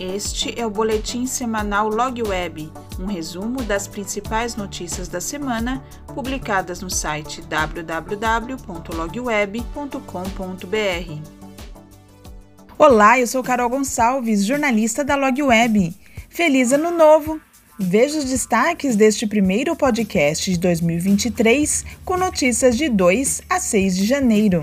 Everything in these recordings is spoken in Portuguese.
Este é o boletim semanal Log Web, um resumo das principais notícias da semana publicadas no site www.logweb.com.br. Olá, eu sou Carol Gonçalves, jornalista da Log Web. Feliz Ano Novo! Veja os destaques deste primeiro podcast de 2023 com notícias de 2 a 6 de janeiro.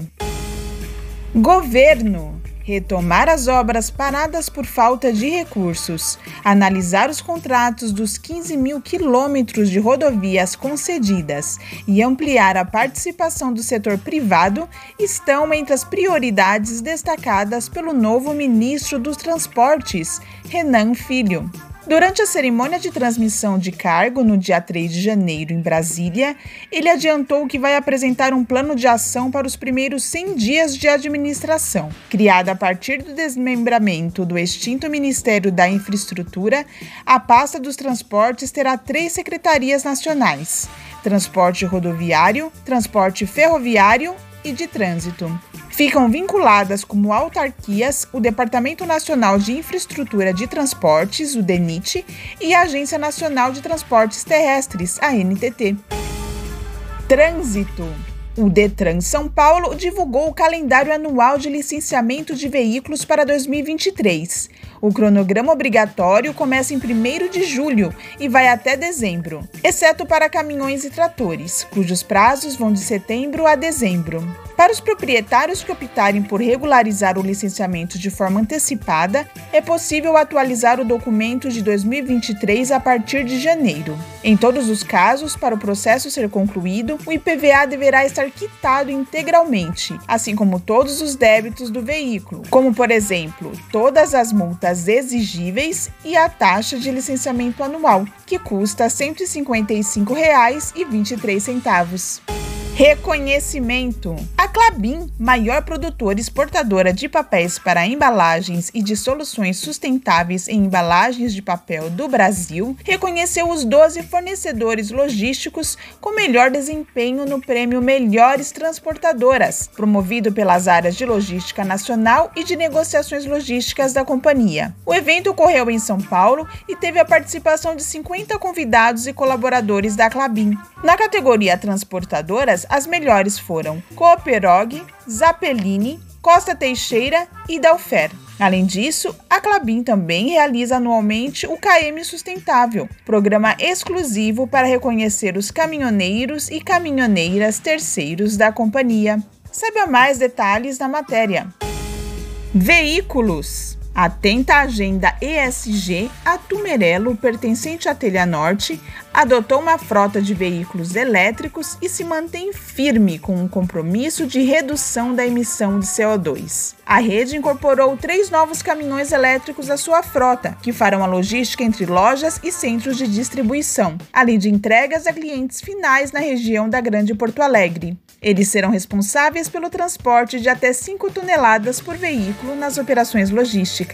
Governo retomar as obras paradas por falta de recursos, analisar os contratos dos 15 mil quilômetros de rodovias concedidas e ampliar a participação do setor privado estão entre as prioridades destacadas pelo novo ministro dos Transportes, Renan Filho. Durante a cerimônia de transmissão de cargo no dia 3 de janeiro em Brasília, ele adiantou que vai apresentar um plano de ação para os primeiros 100 dias de administração. Criada a partir do desmembramento do extinto Ministério da Infraestrutura, a pasta dos transportes terá três secretarias nacionais: transporte rodoviário, transporte ferroviário e de trânsito. Ficam vinculadas como autarquias o Departamento Nacional de Infraestrutura de Transportes, o DENIT, e a Agência Nacional de Transportes Terrestres, a NTT. Trânsito. O Detran São Paulo divulgou o calendário anual de licenciamento de veículos para 2023. O cronograma obrigatório começa em 1 de julho e vai até dezembro, exceto para caminhões e tratores, cujos prazos vão de setembro a dezembro. Para os proprietários que optarem por regularizar o licenciamento de forma antecipada, é possível atualizar o documento de 2023 a partir de janeiro. Em todos os casos, para o processo ser concluído, o IPVA deverá estar quitado integralmente, assim como todos os débitos do veículo, como por exemplo, todas as multas exigíveis e a taxa de licenciamento anual, que custa R$ 155,23. Reconhecimento. A Clabin, maior produtora exportadora de papéis para embalagens e de soluções sustentáveis em embalagens de papel do Brasil, reconheceu os 12 fornecedores logísticos com melhor desempenho no prêmio Melhores Transportadoras, promovido pelas áreas de logística nacional e de negociações logísticas da companhia. O evento ocorreu em São Paulo e teve a participação de 50 convidados e colaboradores da Clabin. Na categoria Transportadoras, as melhores foram Cooperog, Zappellini, Costa Teixeira e Dalfer. Além disso, a Clabin também realiza anualmente o KM Sustentável, programa exclusivo para reconhecer os caminhoneiros e caminhoneiras terceiros da companhia. Saiba mais detalhes na matéria. Veículos Atenta à agenda ESG, a Tumerelo, pertencente à Telha Norte, adotou uma frota de veículos elétricos e se mantém firme com um compromisso de redução da emissão de CO2. A rede incorporou três novos caminhões elétricos à sua frota, que farão a logística entre lojas e centros de distribuição, além de entregas a clientes finais na região da Grande Porto Alegre. Eles serão responsáveis pelo transporte de até 5 toneladas por veículo nas operações logísticas.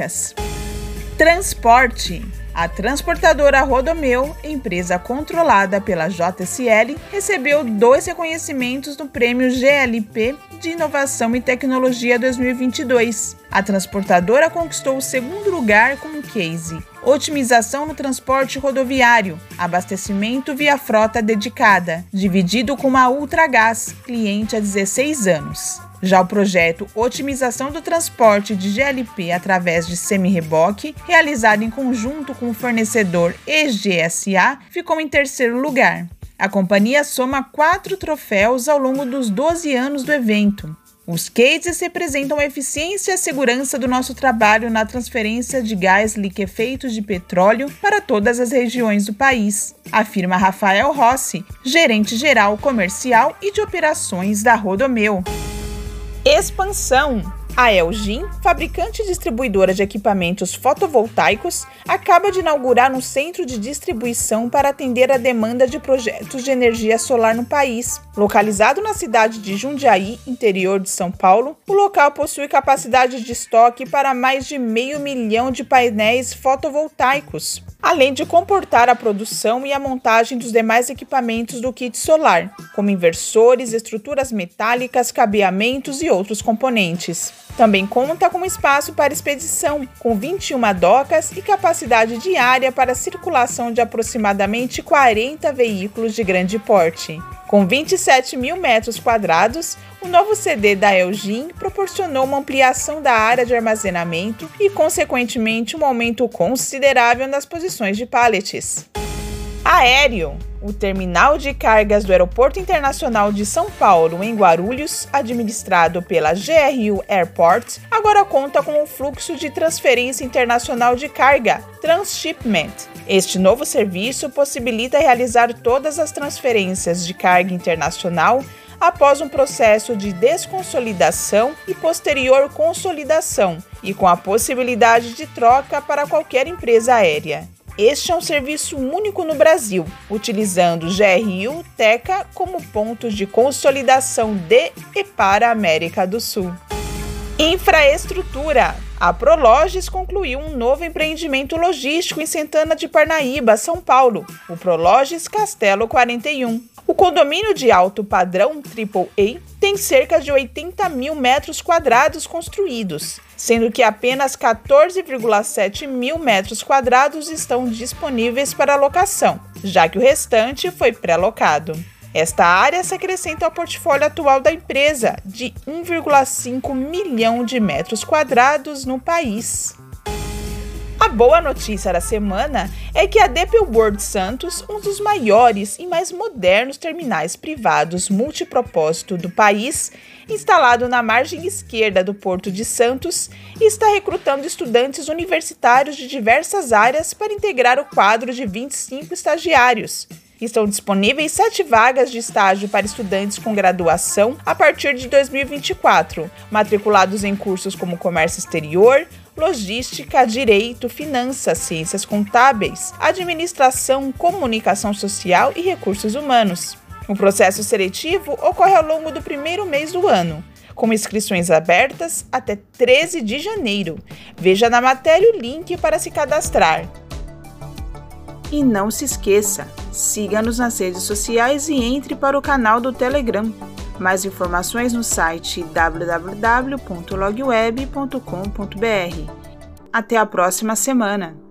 Transporte. A transportadora Rodomeu, empresa controlada pela JSL, recebeu dois reconhecimentos no Prêmio GLP de Inovação e Tecnologia 2022. A transportadora conquistou o segundo lugar com um case otimização no transporte rodoviário, abastecimento via frota dedicada, dividido com a Ultragás, cliente há 16 anos. Já o projeto Otimização do Transporte de GLP através de semi-reboque, realizado em conjunto com o fornecedor EGSA, ficou em terceiro lugar. A companhia soma quatro troféus ao longo dos 12 anos do evento. Os cases representam a eficiência e a segurança do nosso trabalho na transferência de gás liquefeito de petróleo para todas as regiões do país, afirma Rafael Rossi, gerente geral comercial e de operações da Rodomeu. Expansão. A Elgin, fabricante e distribuidora de equipamentos fotovoltaicos, acaba de inaugurar um centro de distribuição para atender a demanda de projetos de energia solar no país. Localizado na cidade de Jundiaí, interior de São Paulo, o local possui capacidade de estoque para mais de meio milhão de painéis fotovoltaicos além de comportar a produção e a montagem dos demais equipamentos do kit solar, como inversores, estruturas metálicas, cabeamentos e outros componentes. Também conta com espaço para expedição, com 21 docas e capacidade diária para circulação de aproximadamente 40 veículos de grande porte. Com 27 mil metros quadrados, o novo CD da Elgin proporcionou uma ampliação da área de armazenamento e, consequentemente, um aumento considerável nas posições de pallets. Aéreo o terminal de cargas do Aeroporto Internacional de São Paulo, em Guarulhos, administrado pela GRU Airport, agora conta com um fluxo de transferência internacional de carga, Transshipment. Este novo serviço possibilita realizar todas as transferências de carga internacional após um processo de desconsolidação e posterior consolidação, e com a possibilidade de troca para qualquer empresa aérea. Este é um serviço único no Brasil, utilizando GRU Teca como pontos de consolidação de e para a América do Sul. Infraestrutura. A Prologes concluiu um novo empreendimento logístico em Santana de Parnaíba, São Paulo, o Prologes Castelo 41. O condomínio de alto padrão AAA tem cerca de 80 mil metros quadrados construídos, sendo que apenas 14,7 mil metros quadrados estão disponíveis para locação, já que o restante foi pré-locado. Esta área se acrescenta ao portfólio atual da empresa, de 1,5 milhão de metros quadrados no país. A boa notícia da semana é que a DP World Santos, um dos maiores e mais modernos terminais privados multipropósito do país, instalado na margem esquerda do Porto de Santos, está recrutando estudantes universitários de diversas áreas para integrar o quadro de 25 estagiários. Estão disponíveis sete vagas de estágio para estudantes com graduação a partir de 2024, matriculados em cursos como comércio exterior, logística, direito, finanças, ciências contábeis, administração, comunicação social e recursos humanos. O processo seletivo ocorre ao longo do primeiro mês do ano, com inscrições abertas até 13 de janeiro. Veja na matéria o link para se cadastrar. E não se esqueça, siga-nos nas redes sociais e entre para o canal do Telegram. Mais informações no site www.logweb.com.br. Até a próxima semana!